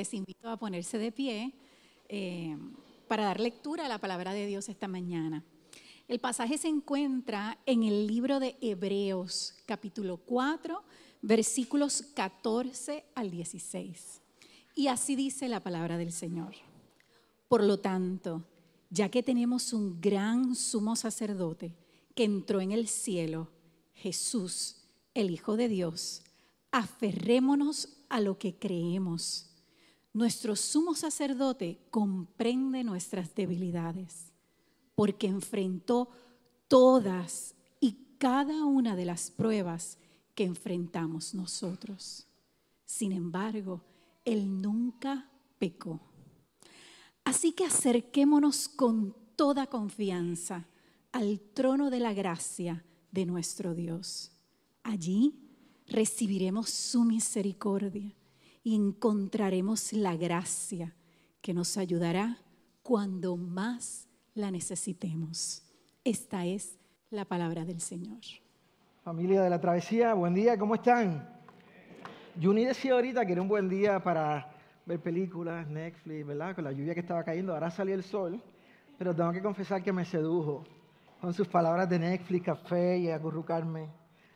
les invito a ponerse de pie eh, para dar lectura a la palabra de Dios esta mañana. El pasaje se encuentra en el libro de Hebreos, capítulo 4, versículos 14 al 16. Y así dice la palabra del Señor. Por lo tanto, ya que tenemos un gran sumo sacerdote que entró en el cielo, Jesús, el Hijo de Dios, aferrémonos a lo que creemos. Nuestro sumo sacerdote comprende nuestras debilidades, porque enfrentó todas y cada una de las pruebas que enfrentamos nosotros. Sin embargo, Él nunca pecó. Así que acerquémonos con toda confianza al trono de la gracia de nuestro Dios. Allí recibiremos su misericordia y encontraremos la gracia que nos ayudará cuando más la necesitemos. Esta es la palabra del Señor. Familia de la travesía, buen día, ¿cómo están? Juni decía ahorita que era un buen día para ver películas, Netflix, ¿verdad? Con la lluvia que estaba cayendo, ahora salió el sol, pero tengo que confesar que me sedujo con sus palabras de Netflix, café y acurrucarme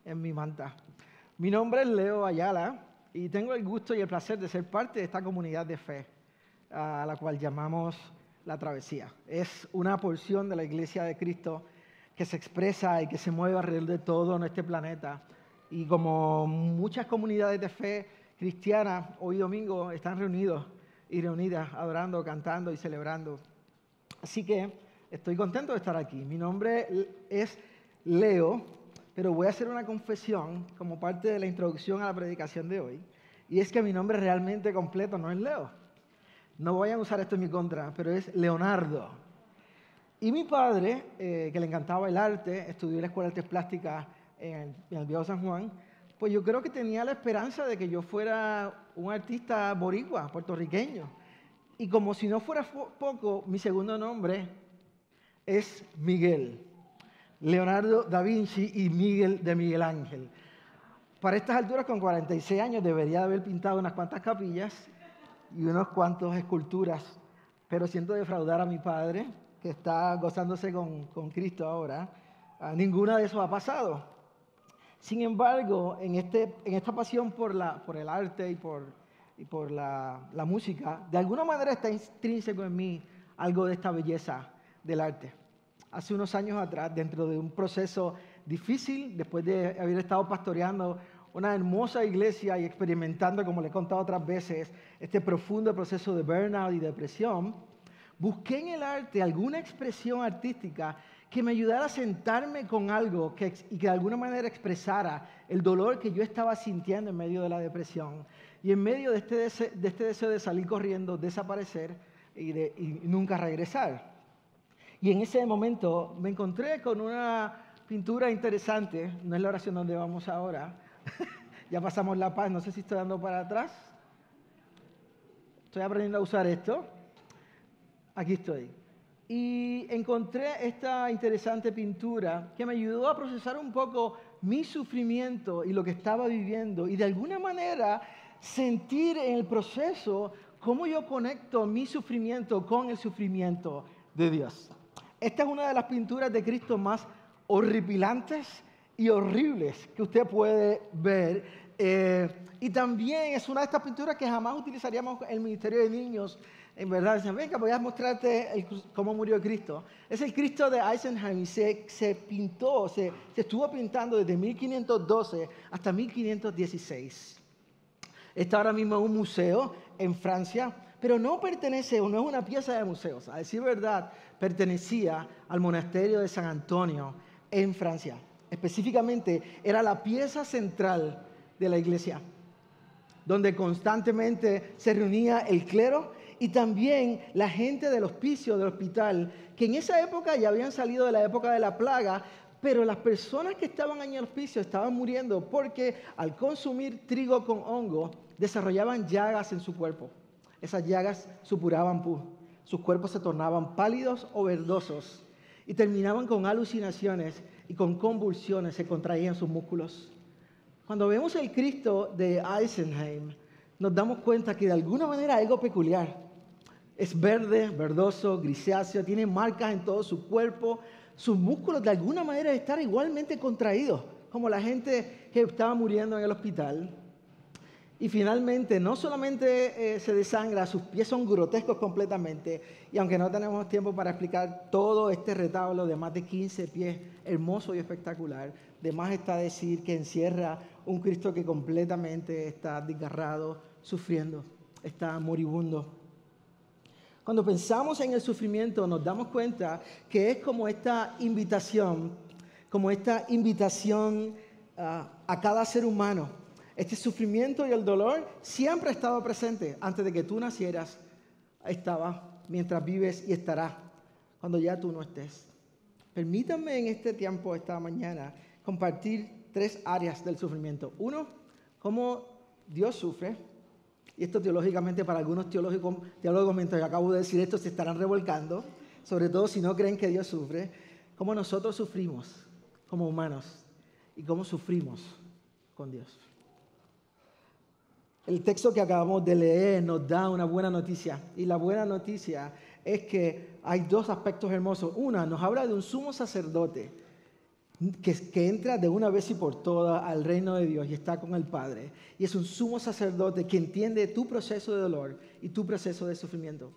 en mi manta. Mi nombre es Leo Ayala y tengo el gusto y el placer de ser parte de esta comunidad de fe a la cual llamamos La Travesía. Es una porción de la Iglesia de Cristo que se expresa y que se mueve alrededor de todo este planeta. Y como muchas comunidades de fe cristianas, hoy domingo están reunidos y reunidas, adorando, cantando y celebrando. Así que estoy contento de estar aquí. Mi nombre es Leo, pero voy a hacer una confesión como parte de la introducción a la predicación de hoy. Y es que mi nombre realmente completo no es Leo. No voy a usar esto en mi contra, pero es Leonardo. Y mi padre, eh, que le encantaba el arte, estudió en la Escuela de Artes Plásticas en, en el Viejo San Juan, pues yo creo que tenía la esperanza de que yo fuera un artista boricua, puertorriqueño. Y como si no fuera poco, mi segundo nombre es Miguel. Leonardo da Vinci y Miguel de Miguel Ángel. Para estas alturas, con 46 años, debería haber pintado unas cuantas capillas y unos cuantos esculturas, pero siento defraudar a mi padre, que está gozándose con, Cristo ahora. Ah, ninguna de eso ha pasado. Sin embargo, en, este, en esta pasión por, la, por el arte y por, y por la, la música, de alguna manera está intrínseco en mí algo de esta belleza del arte. Hace unos años atrás, dentro de un proceso difícil, después de haber estado pastoreando una hermosa iglesia y experimentando, como le he contado otras veces, este profundo proceso de burnout y depresión, busqué en el arte alguna expresión artística que me ayudara a sentarme con algo que, y que de alguna manera expresara el dolor que yo estaba sintiendo en medio de la depresión y en medio de este, deseo de, este deseo de salir corriendo, desaparecer y, de, y nunca regresar. Y en ese momento me encontré con una pintura interesante, no es la oración donde vamos ahora, ya pasamos la paz, no sé si estoy dando para atrás. Estoy aprendiendo a usar esto. Aquí estoy. Y encontré esta interesante pintura que me ayudó a procesar un poco mi sufrimiento y lo que estaba viviendo y de alguna manera sentir en el proceso cómo yo conecto mi sufrimiento con el sufrimiento de Dios. Esta es una de las pinturas de Cristo más horripilantes y horribles que usted puede ver. Eh, y también es una de estas pinturas que jamás utilizaríamos en el Ministerio de Niños. En verdad, dicen, venga, voy a mostrarte cómo murió Cristo. Es el Cristo de Eisenheim y se, se pintó, se, se estuvo pintando desde 1512 hasta 1516. Está ahora mismo en un museo en Francia, pero no pertenece, no es una pieza de museos. A decir verdad, pertenecía al monasterio de San Antonio en Francia específicamente era la pieza central de la iglesia, donde constantemente se reunía el clero y también la gente del hospicio, del hospital, que en esa época ya habían salido de la época de la plaga, pero las personas que estaban en el hospicio estaban muriendo porque al consumir trigo con hongo desarrollaban llagas en su cuerpo. Esas llagas supuraban pus, sus cuerpos se tornaban pálidos o verdosos y terminaban con alucinaciones y con convulsiones se contraían sus músculos. Cuando vemos el Cristo de Eisenheim, nos damos cuenta que de alguna manera algo peculiar. Es verde, verdoso, grisáceo, tiene marcas en todo su cuerpo. Sus músculos de alguna manera están igualmente contraídos, como la gente que estaba muriendo en el hospital. Y finalmente, no solamente eh, se desangra, sus pies son grotescos completamente. Y aunque no tenemos tiempo para explicar todo este retablo de más de 15 pies, hermoso y espectacular, de más está decir que encierra un Cristo que completamente está desgarrado, sufriendo, está moribundo. Cuando pensamos en el sufrimiento nos damos cuenta que es como esta invitación, como esta invitación ah, a cada ser humano. Este sufrimiento y el dolor siempre ha estado presente. Antes de que tú nacieras, estaba, mientras vives y estará, cuando ya tú no estés. Permítanme en este tiempo, esta mañana, compartir tres áreas del sufrimiento. Uno, cómo Dios sufre y esto teológicamente para algunos teólogos, teólogos mientras yo acabo de decir esto se estarán revolcando, sobre todo si no creen que Dios sufre, cómo nosotros sufrimos como humanos y cómo sufrimos con Dios. El texto que acabamos de leer nos da una buena noticia y la buena noticia es que hay dos aspectos hermosos. Una, nos habla de un sumo sacerdote que, entra de una vez y por todas al reino de Dios y está con el Padre. Y es un sumo sacerdote que entiende tu proceso de dolor y tu proceso de sufrimiento.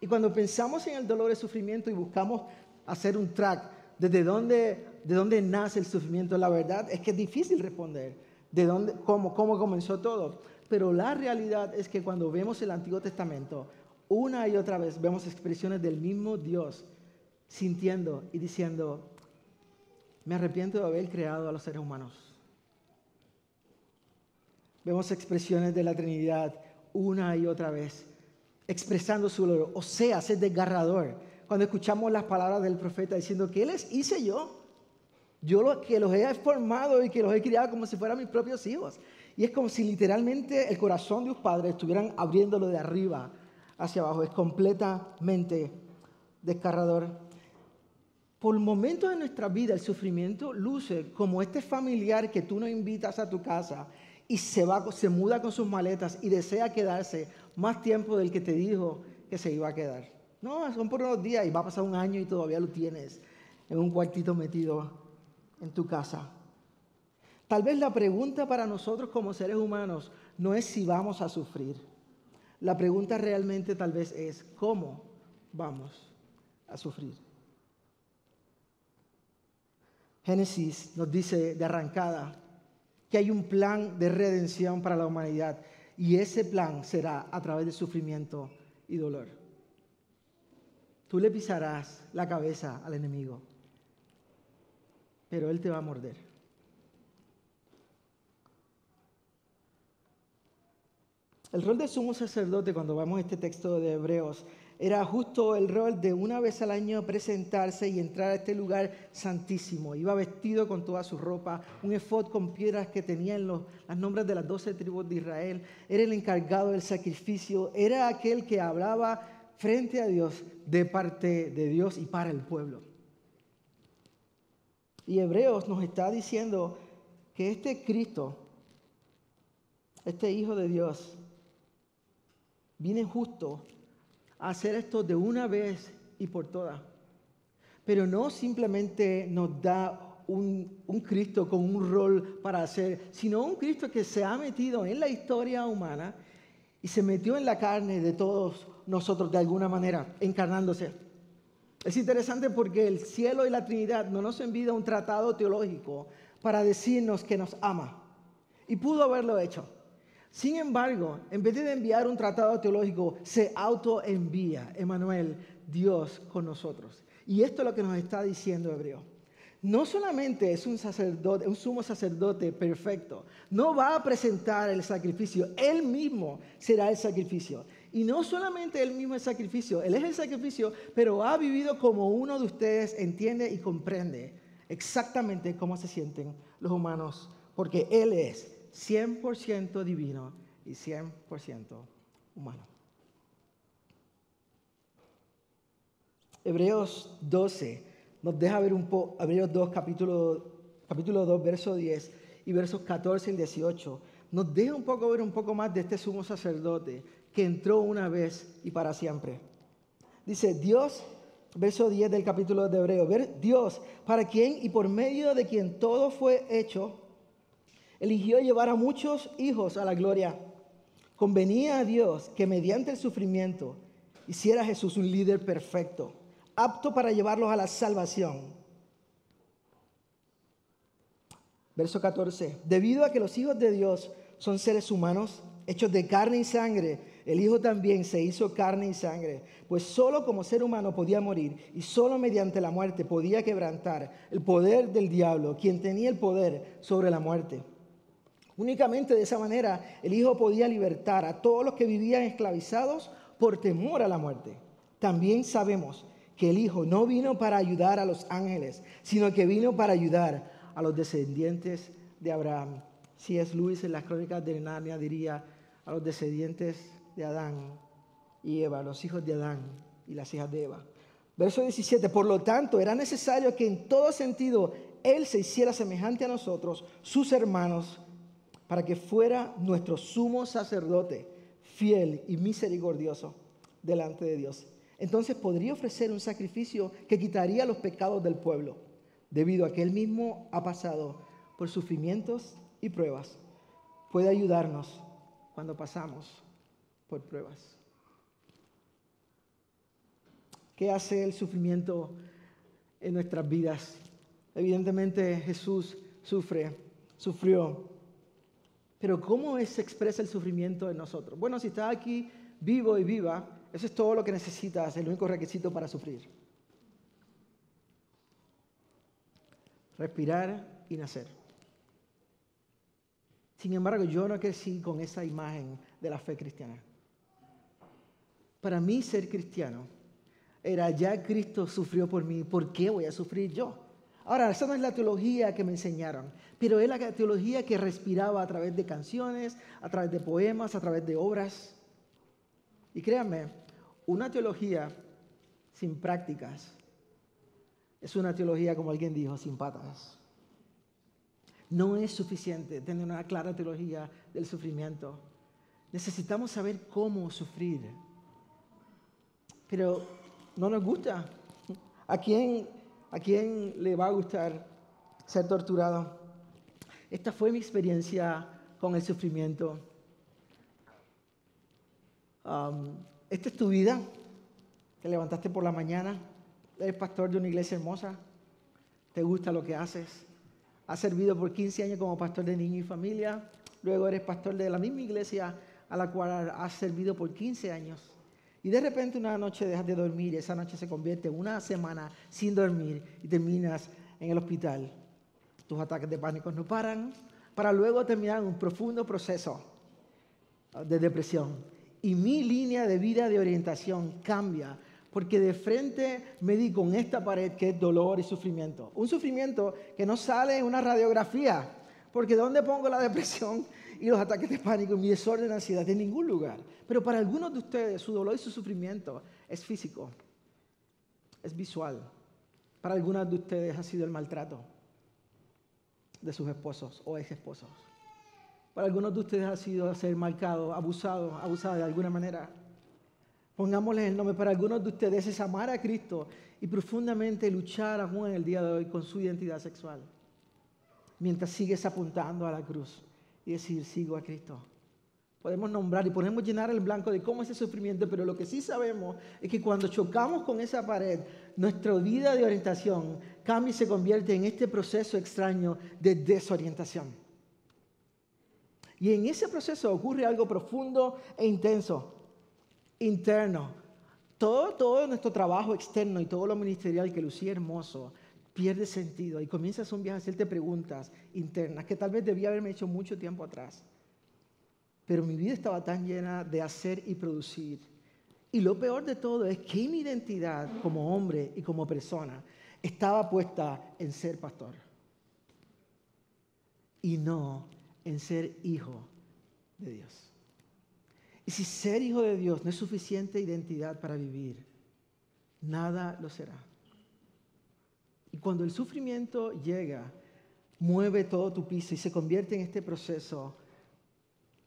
Y cuando pensamos en el dolor y sufrimiento y buscamos hacer un track desde dónde, de dónde nace el sufrimiento, la verdad es que es difícil responder de dónde, cómo, cómo comenzó todo. Pero la realidad es que cuando vemos el Antiguo Testamento, una y otra vez vemos expresiones del mismo Dios sintiendo y diciendo, me arrepiento de haber creado a los seres humanos. Vemos expresiones de la Trinidad una y otra vez, expresando su dolor. O sea, es desgarrador. Cuando escuchamos las palabras del profeta diciendo, ¿qué les hice yo? Yo que los he formado y que los he criado como si fueran mis propios hijos. Y es como si literalmente el corazón de los padres estuvieran abriéndolo de arriba hacia abajo. Es completamente desgarrador. Por momentos de nuestra vida el sufrimiento luce como este familiar que tú no invitas a tu casa y se, va, se muda con sus maletas y desea quedarse más tiempo del que te dijo que se iba a quedar. No, son por unos días y va a pasar un año y todavía lo tienes en un cuartito metido en tu casa. Tal vez la pregunta para nosotros como seres humanos no es si vamos a sufrir. La pregunta realmente tal vez es cómo vamos a sufrir. Génesis nos dice de arrancada que hay un plan de redención para la humanidad y ese plan será a través de sufrimiento y dolor. Tú le pisarás la cabeza al enemigo, pero él te va a morder. El rol de sumo sacerdote, cuando vamos a este texto de Hebreos, era justo el rol de una vez al año presentarse y entrar a este lugar santísimo. Iba vestido con toda su ropa, un efod con piedras que tenían los, los nombres de las doce tribus de Israel. Era el encargado del sacrificio, era aquel que hablaba frente a Dios de parte de Dios y para el pueblo. Y Hebreos nos está diciendo que este Cristo, este Hijo de Dios, viene justo hacer esto de una vez y por todas. Pero no simplemente nos da un, un, Cristo con un rol para hacer, sino un Cristo que se ha metido en la historia humana y se metió en la carne de todos nosotros de alguna manera, encarnándose. Es interesante porque el cielo y la Trinidad no nos envía un tratado teológico para decirnos que nos ama. Y pudo haberlo hecho. Sin embargo, en vez de enviar un tratado teológico, se autoenvía, Emanuel, Dios con nosotros. Y esto es lo que nos está diciendo Hebreo. No solamente es un sacerdote, un sumo sacerdote perfecto, no va a presentar el sacrificio, él mismo será el sacrificio. Y no solamente él mismo el sacrificio, él es el sacrificio, pero ha vivido como uno de ustedes entiende y comprende exactamente cómo se sienten los humanos, porque él es 100% divino y 100% humano. Hebreos 12 nos deja ver un poco, Hebreos 2, capítulo, capítulo 2, verso 10 y versos 14 y 18, nos deja un poco ver un poco más de este sumo sacerdote que entró una vez y para siempre. Dice, Dios, verso 10 del capítulo de Hebreo, Dios, para quien y por medio de quien todo fue hecho, eligió llevar a muchos hijos a la gloria. Convenía a Dios que mediante el sufrimiento hiciera a Jesús un líder perfecto, apto para llevarlos a la salvación. Verso 14. Debido a que los hijos de Dios son seres humanos, hechos de carne y sangre, el Hijo también se hizo carne y sangre, pues solo como ser humano podía morir y solo mediante la muerte podía quebrantar el poder del diablo, quien tenía el poder sobre la muerte. Únicamente de esa manera el Hijo podía libertar a todos los que vivían esclavizados por temor a la muerte. También sabemos que el Hijo no vino para ayudar a los ángeles, sino que vino para ayudar a los descendientes de Abraham. Si es Luis en las crónicas de Narnia diría a los descendientes de Adán y Eva, los hijos de Adán y las hijas de Eva. Verso 17, por lo tanto, era necesario que en todo sentido Él se hiciera semejante a nosotros, sus hermanos, para que fuera nuestro sumo sacerdote, fiel y misericordioso delante de Dios. Entonces podría ofrecer un sacrificio que quitaría los pecados del pueblo debido a que Él mismo ha pasado por sufrimientos y pruebas, puede ayudarnos cuando pasamos por pruebas. ¿Qué hace el sufrimiento en nuestras vidas? Evidentemente Jesús sufre, sufrió. Pero ¿cómo se expresa el sufrimiento en nosotros? Bueno, si estás aquí vivo y viva, eso es todo lo que necesitas, el único requisito para sufrir. respirar y nacer. Sin embargo, yo no crecí con esa imagen de la fe cristiana. Para mí ser cristiano era ya Cristo sufrió por mí, ¿por qué voy a sufrir yo? Ahora, esa no es la teología que me enseñaron, pero es la teología que respiraba a través de canciones, a través de poemas, a través de obras. Y créanme, una teología sin prácticas es una teología, como alguien dijo, sin patas. No es suficiente tener una clara teología del sufrimiento. Necesitamos saber cómo sufrir. Pero no nos gusta. ¿A quién, a quién le va a gustar ser torturado? Esta fue mi experiencia con el sufrimiento. Esta es tu vida. Te levantaste por la mañana, eres pastor de una iglesia hermosa, te gusta lo que haces, has servido por 15 años como pastor de niño y familia, luego eres pastor de la misma iglesia a la cual has servido por 15 años. Y de repente una noche dejas de dormir, esa noche se convierte en una semana sin dormir y terminas en el hospital. Tus ataques de pánico no paran, para luego terminar un profundo proceso de depresión. Y mi línea de vida de orientación cambia porque de frente me di con esta pared que es dolor y sufrimiento. Un sufrimiento que no sale en una radiografía, porque ¿dónde pongo la depresión y los ataques de pánico mi desorden de ansiedad? En ningún lugar. Pero para algunos de ustedes su dolor y su sufrimiento es físico, es visual. Para algunas de ustedes ha sido el maltrato de sus esposos o ex esposos. Para algunos de ustedes ha sido ser marcado, abusado, abusada de alguna manera. Pongámosle el nombre para algunos de ustedes, es amar a Cristo y profundamente luchar aún en el día de hoy con su identidad sexual. Mientras sigues apuntando a la cruz y decir, sigo a Cristo. Podemos nombrar y podemos llenar el blanco de cómo es el sufrimiento, pero lo que sí sabemos es que cuando chocamos con esa pared, nuestra vida de orientación cambia y se convierte en este proceso extraño de desorientación. Y en ese proceso ocurre algo profundo e intenso interno. Todo, todo nuestro trabajo externo y todo lo ministerial que lucía hermoso pierde sentido y comienzas un viaje a hacerte preguntas internas que tal vez debía haberme hecho mucho tiempo atrás. Pero mi vida estaba tan llena de hacer y producir. Y lo peor de todo es que mi identidad como hombre y como persona estaba puesta en ser pastor y no en ser hijo de Dios. Y si ser hijo de Dios no es suficiente identidad para vivir, nada lo será. Y cuando el sufrimiento llega, mueve todo tu piso y se convierte en este proceso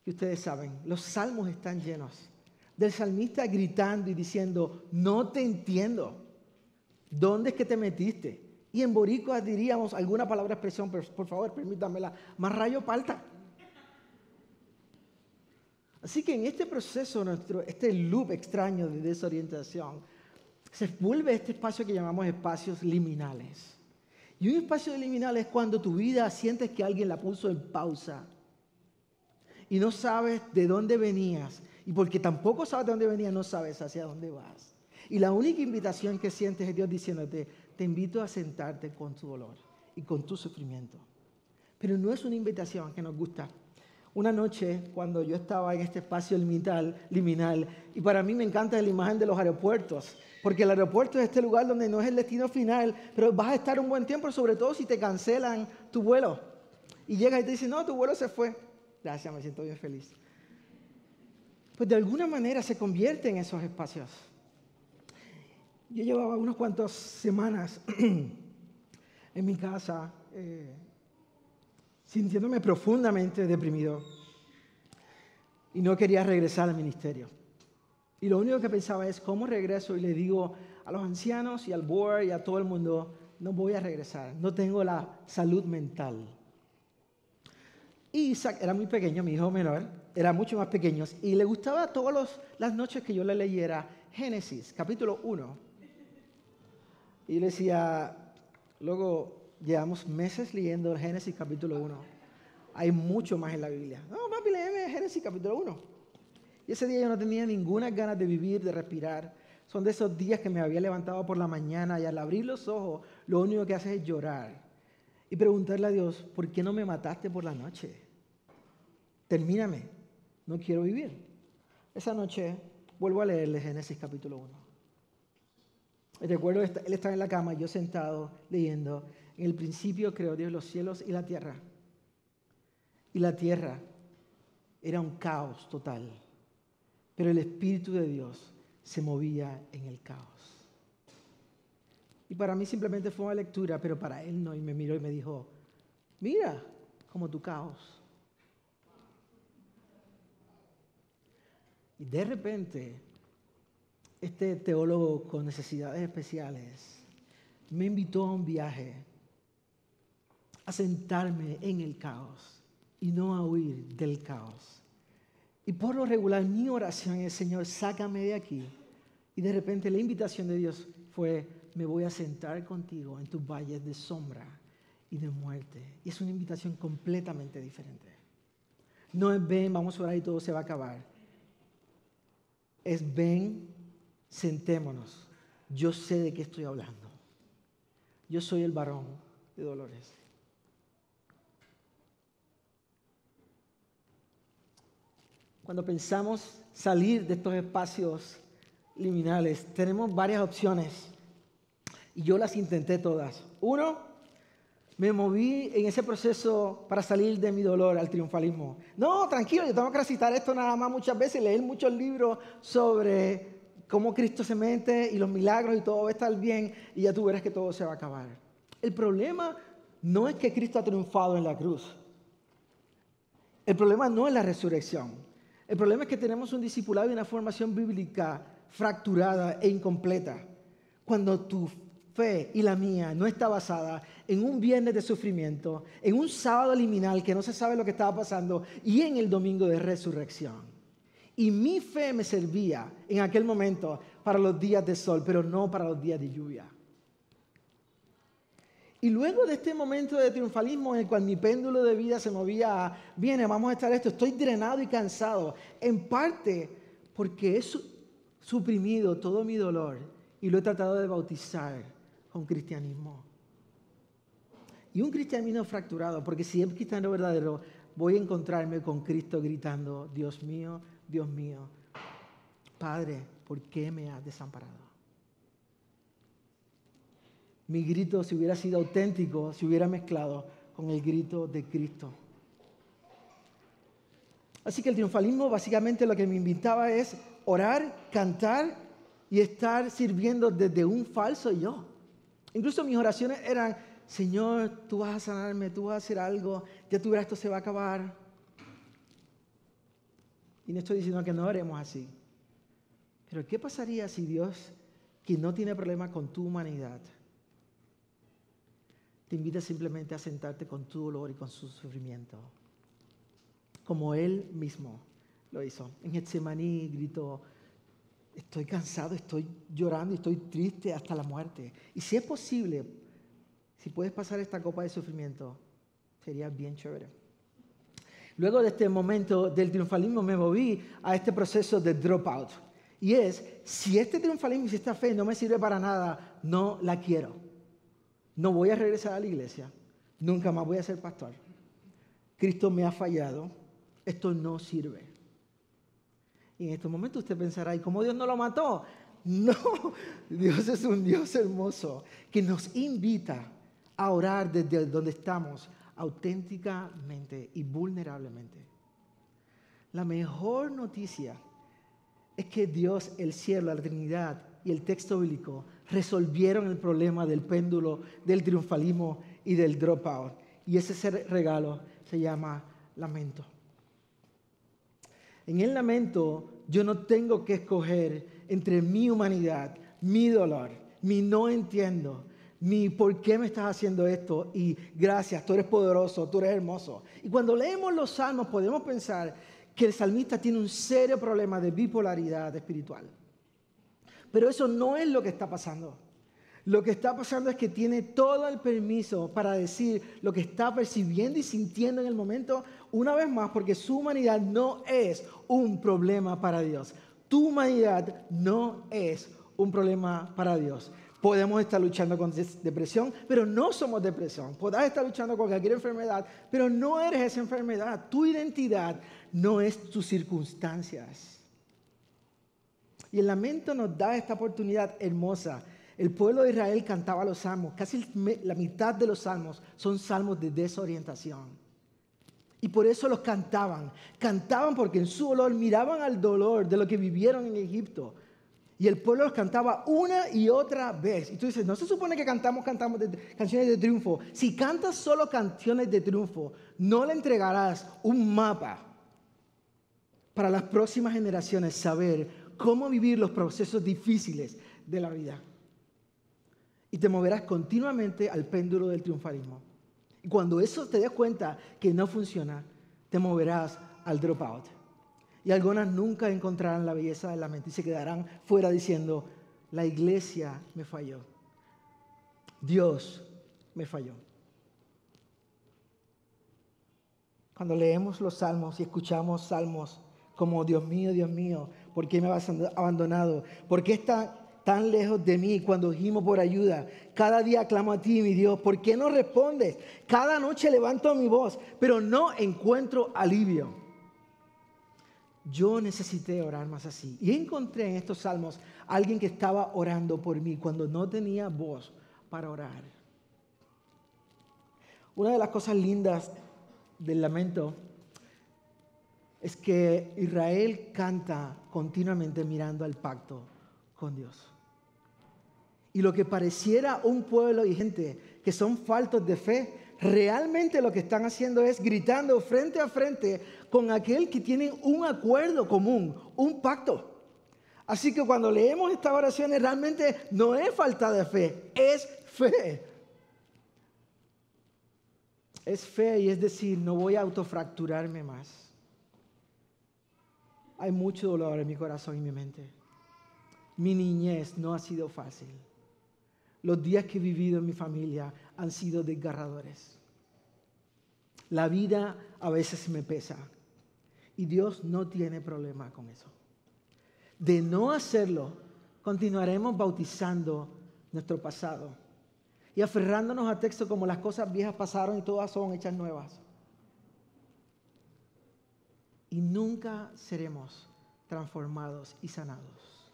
que ustedes saben, los salmos están llenos del salmista gritando y diciendo, no te entiendo, ¿dónde es que te metiste? Y en boricua diríamos alguna palabra expresión, pero por favor permítanmela, más rayo palta. Así que en este proceso, nuestro, este loop extraño de desorientación, se vuelve este espacio que llamamos espacios liminales. Y un espacio liminal es cuando tu vida sientes que alguien la puso en pausa y no sabes de dónde venías. Y porque tampoco sabes de dónde venías, no sabes hacia dónde vas. Y la única invitación que sientes es Dios diciéndote, te invito a sentarte con tu dolor y con tu sufrimiento. Pero no es una invitación que nos gusta una noche, cuando yo estaba en este espacio liminal, liminal, y para mí me encanta la imagen de los aeropuertos, porque el aeropuerto es este lugar donde no es el destino final, pero vas a estar un buen tiempo, sobre todo si te cancelan tu vuelo. Y llegas y te dicen, no, tu vuelo se fue. Gracias, me siento bien feliz. Pues de alguna manera se convierte en esos espacios. Yo llevaba unas cuantas semanas en mi casa. Eh, sintiéndome profundamente deprimido y no quería regresar al ministerio. Y lo único que pensaba es, ¿cómo regreso? Y le digo a los ancianos y al board y a todo el mundo, no voy a regresar, no tengo la salud mental. Isaac era muy pequeño, mi hijo menor, era mucho más pequeño, y le gustaba todas las noches que yo le leyera Génesis, capítulo 1. Y le decía, luego llevamos meses leyendo Génesis capítulo 1. Hay mucho más en la Biblia. No, papi, léeme Génesis capítulo 1. Y ese día yo no tenía ninguna ganas de vivir, de respirar. Son de esos días que me había levantado por la mañana y al abrir los ojos lo único que haces es llorar y preguntarle a Dios, ¿por qué no me mataste por la noche? Termíname, no quiero vivir. Esa noche vuelvo a leerle Génesis capítulo 1. Recuerdo, él estaba en la cama, yo sentado leyendo, en el principio creó Dios los cielos y la tierra. Y la tierra era un caos total. Pero el Espíritu de Dios se movía en el caos. Y para mí simplemente fue una lectura, pero para él no. Y me miró y me dijo, mira como tu caos. Y de repente, este teólogo con necesidades especiales me invitó a un viaje a sentarme en el caos y no a huir del caos. Y por lo regular mi oración es, Señor, sácame de aquí. Y de repente la invitación de Dios fue, me voy a sentar contigo en tus valles de sombra y de muerte. Y es una invitación completamente diferente. No es ven, vamos a orar y todo se va a acabar. Es ven, sentémonos. Yo sé de qué estoy hablando. Yo soy el varón de Dolores. cuando pensamos salir de estos espacios liminales, tenemos varias opciones. Y yo las intenté todas. Uno, me moví en ese proceso para salir de mi dolor al triunfalismo. No, tranquilo, yo tengo que recitar esto nada más muchas veces, leer muchos libros sobre cómo Cristo se mete y los milagros y todo va a estar bien y ya tú verás que todo se va a acabar. El problema no es que Cristo ha triunfado en la cruz. El problema no es la resurrección. El problema es que tenemos un discipulado y una formación bíblica fracturada e incompleta. Cuando tu fe y la mía no está basada en un viernes de sufrimiento, en un sábado liminal que no se sabe lo que estaba pasando y en el domingo de resurrección. Y mi fe me servía en aquel momento para los días de sol, pero no para los días de lluvia. Y luego de este momento de triunfalismo en el cual mi péndulo de vida se movía, viene, vamos a estar esto, estoy drenado y cansado, en parte porque he suprimido todo mi dolor y lo he tratado de bautizar con cristianismo. Y un cristianismo fracturado, porque si es cristiano verdadero, voy a encontrarme con Cristo gritando, Dios mío, Dios mío, Padre, ¿por qué me has desamparado? mi grito, si hubiera sido auténtico, se hubiera mezclado con el grito de Cristo. Así que el triunfalismo básicamente lo que me invitaba es orar, cantar y estar sirviendo desde un falso yo. Incluso mis oraciones eran, Señor, tú vas a sanarme, tú vas a hacer algo, ya tu esto se va a acabar. Y no estoy diciendo que no haremos así. Pero ¿qué pasaría si Dios, que no tiene problema con tu humanidad, te invita simplemente a sentarte con tu dolor y con su sufrimiento? Como Él mismo lo hizo. En Getsemaní gritó, estoy cansado, estoy llorando estoy triste hasta la muerte. Y si es posible, si puedes pasar esta copa de sufrimiento, sería bien chévere. Luego de este momento del triunfalismo me moví a este proceso de dropout. Y es, si este triunfalismo y si esta fe no me sirve para nada, no la quiero. No voy a regresar a la iglesia. Nunca más voy a ser pastor. Cristo me ha fallado. Esto no sirve. Y en estos momentos usted pensará, ¿y cómo Dios no lo mató? No, Dios es un Dios hermoso que nos invita a orar desde donde estamos auténticamente y vulnerablemente. La mejor noticia es que Dios, el cielo, la Trinidad y el texto bíblico resolvieron el problema del péndulo, del triunfalismo y del dropout. Y ese regalo se llama lamento. En el lamento yo no tengo que escoger entre mi humanidad, mi dolor, mi no entiendo, mi por qué me estás haciendo esto y gracias, tú eres poderoso, tú eres hermoso. Y cuando leemos los salmos podemos pensar que el salmista tiene un serio problema de bipolaridad espiritual. Pero eso no es lo que está pasando. Lo que está pasando es que tiene todo el permiso para decir lo que está percibiendo y sintiendo en el momento, una vez más, porque su humanidad no es un problema para Dios. Tu humanidad no es un problema para Dios. Podemos estar luchando con depresión, pero no somos depresión. Podrás estar luchando con cualquier enfermedad, pero no eres esa enfermedad. Tu identidad no es tus circunstancias. Y el lamento nos da esta oportunidad hermosa. El pueblo de Israel cantaba los salmos. Casi la mitad de los salmos son salmos de desorientación. Y por eso los cantaban. Cantaban porque en su dolor miraban al dolor de lo que vivieron en Egipto. Y el pueblo los cantaba una y otra vez. Y tú dices, no se supone que cantamos, cantamos canciones de triunfo. Si cantas solo canciones de triunfo, no le entregarás un mapa para las próximas generaciones saber cómo vivir los procesos difíciles de la vida. Y te moverás continuamente al péndulo del triunfalismo. Y cuando eso te des cuenta que no funciona, te moverás al dropout. Y algunas nunca encontrarán la belleza de la mente y se quedarán fuera diciendo, la iglesia me falló. Dios me falló. Cuando leemos los salmos y escuchamos salmos como, Dios mío, Dios mío, ¿por qué me has abandonado? ¿Por qué estás tan lejos de mí cuando gimo por ayuda? Cada día clamo a ti, mi Dios, ¿por qué no respondes? Cada noche levanto mi voz, pero no encuentro alivio yo necesité orar más así. Y encontré en estos salmos a alguien que estaba orando por mí cuando no tenía voz para orar. Una de las cosas lindas del lamento es que Israel canta continuamente mirando al pacto con Dios. Y lo que pareciera un pueblo y gente que son faltos de fe, realmente lo que están haciendo es gritando frente a frente con aquel que tiene un acuerdo común, un pacto. Así que cuando leemos estas oraciones realmente no es falta de fe, es fe. Es fe y es decir, no voy a autofracturarme más. Hay mucho dolor en mi corazón y mi mente. Mi niñez no ha sido fácil. Los días que he vivido en mi familia han sido desgarradores. La vida a veces me pesa y Dios no tiene problema con eso. De no hacerlo, continuaremos bautizando nuestro pasado y aferrándonos a textos como las cosas viejas pasaron y todas son hechas nuevas. Y nunca seremos transformados y sanados.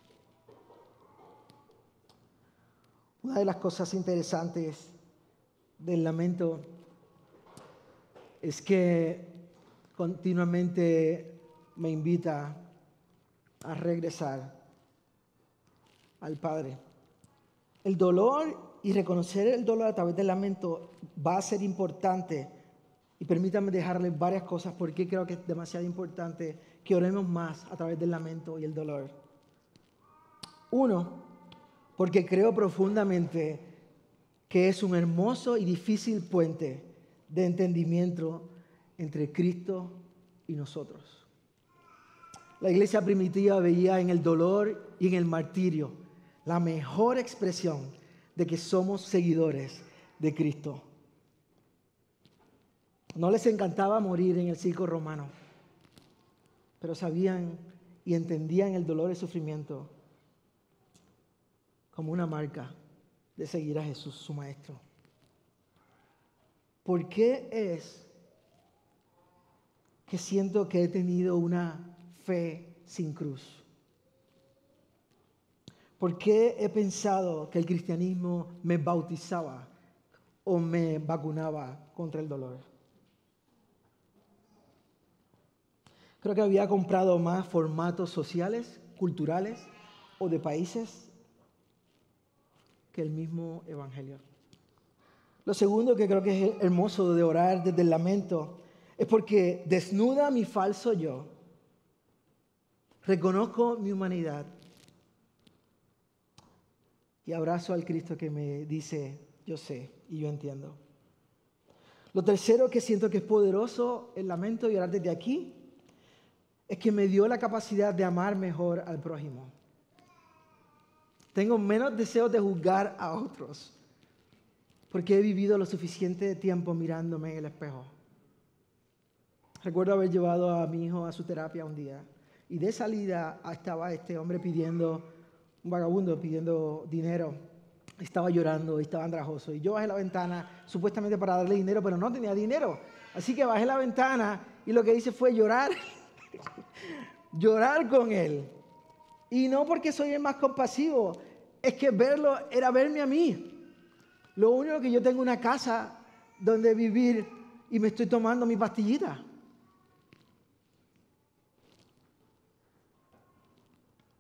Una de las cosas interesantes del lamento es que continuamente me invita a regresar al Padre. El dolor y reconocer el dolor a través del lamento va a ser importante Y permítanme dejarles varias cosas porque creo que es demasiado importante que oremos más a través del lamento y el dolor. Uno, porque creo profundamente que es un hermoso y difícil puente de entendimiento entre Cristo y nosotros. La iglesia primitiva veía en el dolor y en el martirio la mejor expresión de que somos seguidores de Cristo. No les encantaba morir en el circo romano, pero sabían y entendían el dolor y el sufrimiento como una marca de seguir a Jesús, su Maestro. ¿Por qué es que siento que he tenido una fe sin cruz? ¿Por qué he pensado que el cristianismo me bautizaba o me vacunaba contra el dolor? Creo que había comprado más formatos sociales, culturales o de países el mismo Evangelio. Lo segundo que creo que es hermoso de orar desde el lamento es porque desnuda mi falso yo, reconozco mi humanidad y abrazo al Cristo que me dice, yo sé y yo entiendo. Lo tercero que siento que es poderoso el lamento y orar desde aquí es que me dio la capacidad de amar mejor al prójimo. Tengo menos deseos de juzgar a otros porque he vivido lo suficiente tiempo mirándome en el espejo. Recuerdo haber llevado a mi hijo a su terapia un día y de salida estaba este hombre pidiendo, un vagabundo pidiendo dinero. Estaba llorando y estaba andrajoso. Y yo bajé la ventana supuestamente para darle dinero, pero no tenía dinero. Así que bajé la ventana y lo que hice fue llorar llorar con Él. Y no porque soy el más compasivo, es que verlo era verme a mí. Lo único que yo tengo una casa donde vivir y me estoy tomando mi pastillita.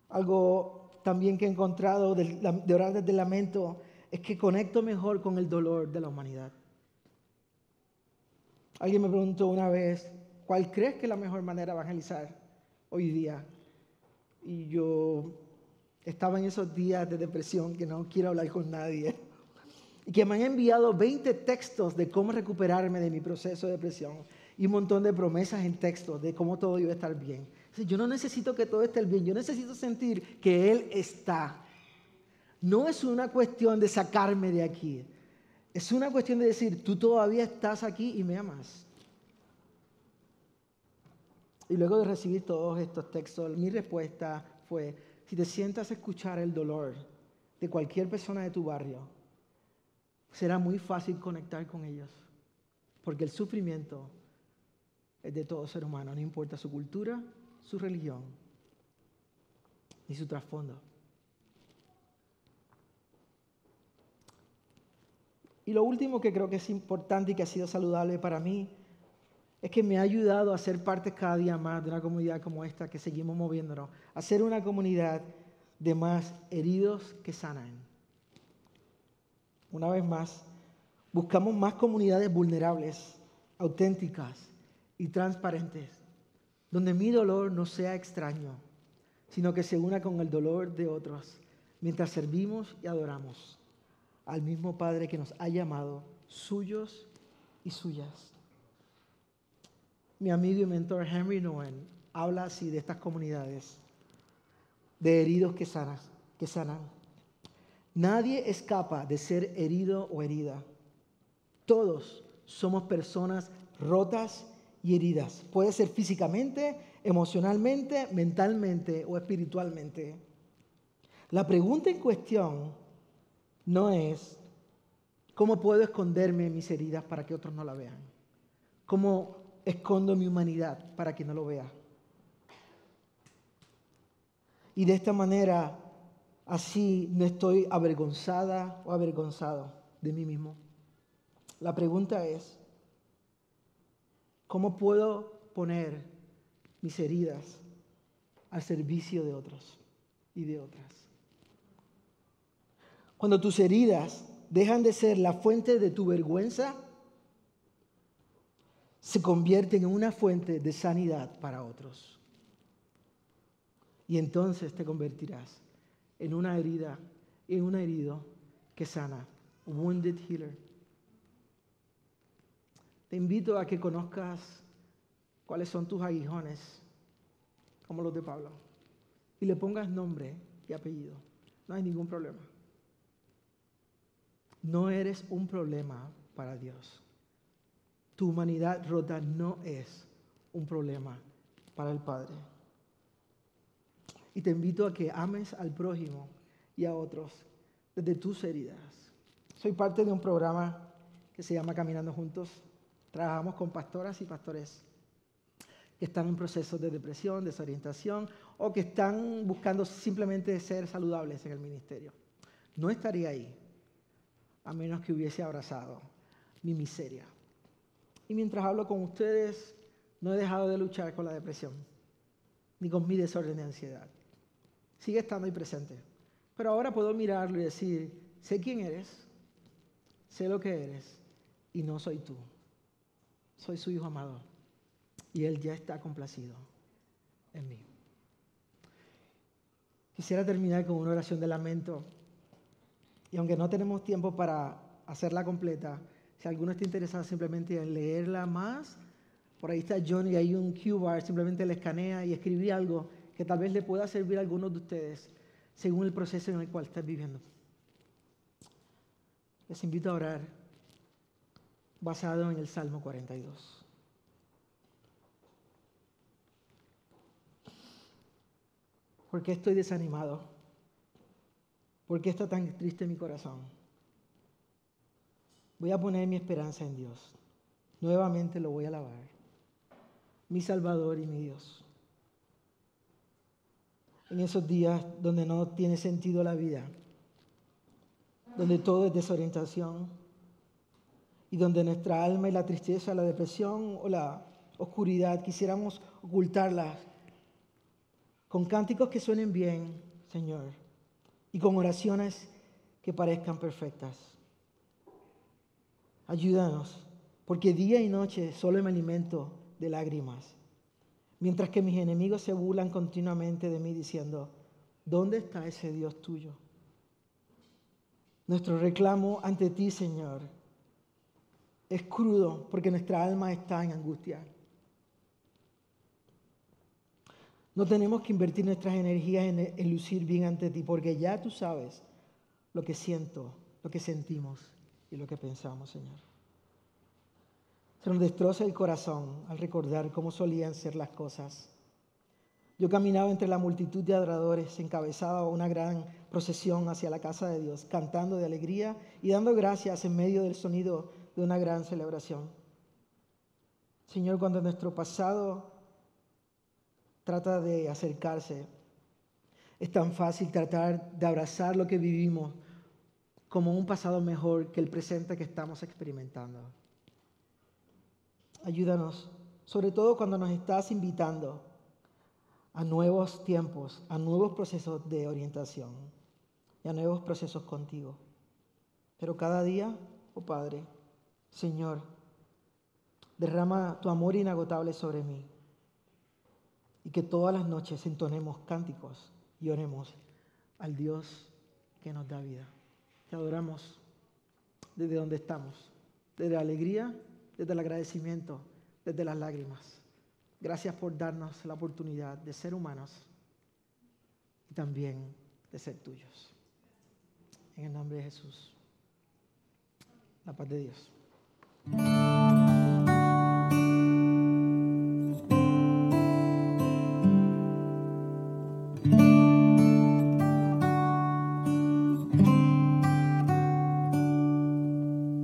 Algo también que he encontrado de, orar desde el lamento es que conecto mejor con el dolor de la humanidad. Alguien me preguntó una vez, ¿cuál crees que es la mejor manera de evangelizar? hoy día. Y yo estaba en esos días de depresión que no quiero hablar con nadie. Y que me han enviado 20 textos de cómo recuperarme de mi proceso de depresión. Y un montón de promesas en textos de cómo todo iba a estar bien. Yo no necesito que todo esté bien, yo necesito sentir que Él está. No es una cuestión de sacarme de aquí. Es una cuestión de decir, tú todavía estás aquí y me amas. Y luego de recibir todos estos textos, mi respuesta fue, si te sientas escuchar el dolor de cualquier persona de tu barrio, será muy fácil conectar con ellos, porque el sufrimiento es de todo ser humano, no importa su cultura, su religión, ni su trasfondo. Y lo último que creo que es importante y que ha sido saludable para mí es que me ha ayudado a ser parte cada día más de una comunidad como esta que seguimos moviéndonos, a ser una comunidad de más heridos que sanan. Una vez más, buscamos más comunidades vulnerables, auténticas y transparentes, donde mi dolor no sea extraño, sino que se una con el dolor de otros, mientras servimos y adoramos al mismo Padre que nos ha llamado suyos y suyas. Mi amigo y mentor Henry Nowen habla así de estas comunidades, de heridos que sanan, que sanan. Nadie escapa de ser herido o herida. Todos somos personas rotas y heridas. Puede ser físicamente, emocionalmente, mentalmente o espiritualmente. La pregunta en cuestión no es cómo puedo esconderme mis heridas para que otros no la vean. Cómo escondo mi humanidad para que no lo vea. Y de esta manera, así no estoy avergonzada o avergonzado de mí mismo. La pregunta es, ¿cómo puedo poner mis heridas al servicio de otros y de otras? Cuando tus heridas dejan de ser la fuente de tu vergüenza, se convierten en una fuente de sanidad para otros. Y entonces te convertirás en una herida, en un herido que sana, wounded healer. Te invito a que conozcas cuáles son tus aguijones, como los de Pablo, y le pongas nombre y apellido. No hay ningún problema. No eres un problema para Dios. Tu humanidad rota no es un problema para el Padre. Y te invito a que ames al prójimo y a otros desde tus heridas. Soy parte de un programa que se llama Caminando Juntos. Trabajamos con pastoras y pastores que están en procesos de depresión, desorientación o que están buscando simplemente ser saludables en el ministerio. No estaría ahí a menos que hubiese abrazado mi miseria. Y mientras hablo con ustedes, no he dejado de luchar con la depresión, ni con mi desorden de ansiedad. Sigue estando ahí presente. Pero ahora puedo mirarlo y decir, sé quién eres, sé lo que eres, y no soy tú. Soy su hijo amado. Y él ya está complacido en mí. Quisiera terminar con una oración de lamento. Y aunque no tenemos tiempo para hacerla completa, si alguno está interesado simplemente en leerla más, por ahí está Johnny, hay un QR, simplemente le escanea y escribe algo que tal vez le pueda servir a algunos de ustedes según el proceso en el cual estás viviendo. Les invito a orar basado en el Salmo 42. ¿Por qué estoy desanimado? ¿Por qué está tan triste mi corazón? Voy a poner mi esperanza en Dios. Nuevamente lo voy a alabar. Mi Salvador y mi Dios. En esos días donde no tiene sentido la vida, donde todo es desorientación y donde nuestra alma y la tristeza, la depresión o la oscuridad quisiéramos ocultarlas con cánticos que suenen bien, Señor, y con oraciones que parezcan perfectas. Ayúdanos, porque día y noche solo me alimento de lágrimas, mientras que mis enemigos se burlan continuamente de mí diciendo, ¿dónde está ese Dios tuyo? Nuestro reclamo ante ti, Señor, es crudo porque nuestra alma está en angustia. No tenemos que invertir nuestras energías en, lucir bien ante ti, porque ya tú sabes lo que siento, lo que sentimos y lo que pensamos, Señor. Se nos destroza el corazón al recordar cómo solían ser las cosas. Yo caminaba entre la multitud de adoradores, encabezaba una gran procesión hacia la casa de Dios, cantando de alegría y dando gracias en medio del sonido de una gran celebración. Señor, cuando nuestro pasado trata de acercarse. Es tan fácil tratar de abrazar lo que vivimos como un pasado mejor que el presente que estamos experimentando. Ayúdanos, sobre todo cuando nos estás invitando a nuevos tiempos, a nuevos procesos de orientación y a nuevos procesos contigo. Pero cada día, oh Padre, Señor, derrama tu amor inagotable sobre mí y que todas las noches entonemos cánticos y oremos al Dios que nos da vida. Te adoramos desde donde estamos, desde la alegría, desde el agradecimiento, desde las lágrimas. Gracias por darnos la oportunidad de ser humanos y también de ser tuyos. En el nombre de Jesús. La paz de Dios.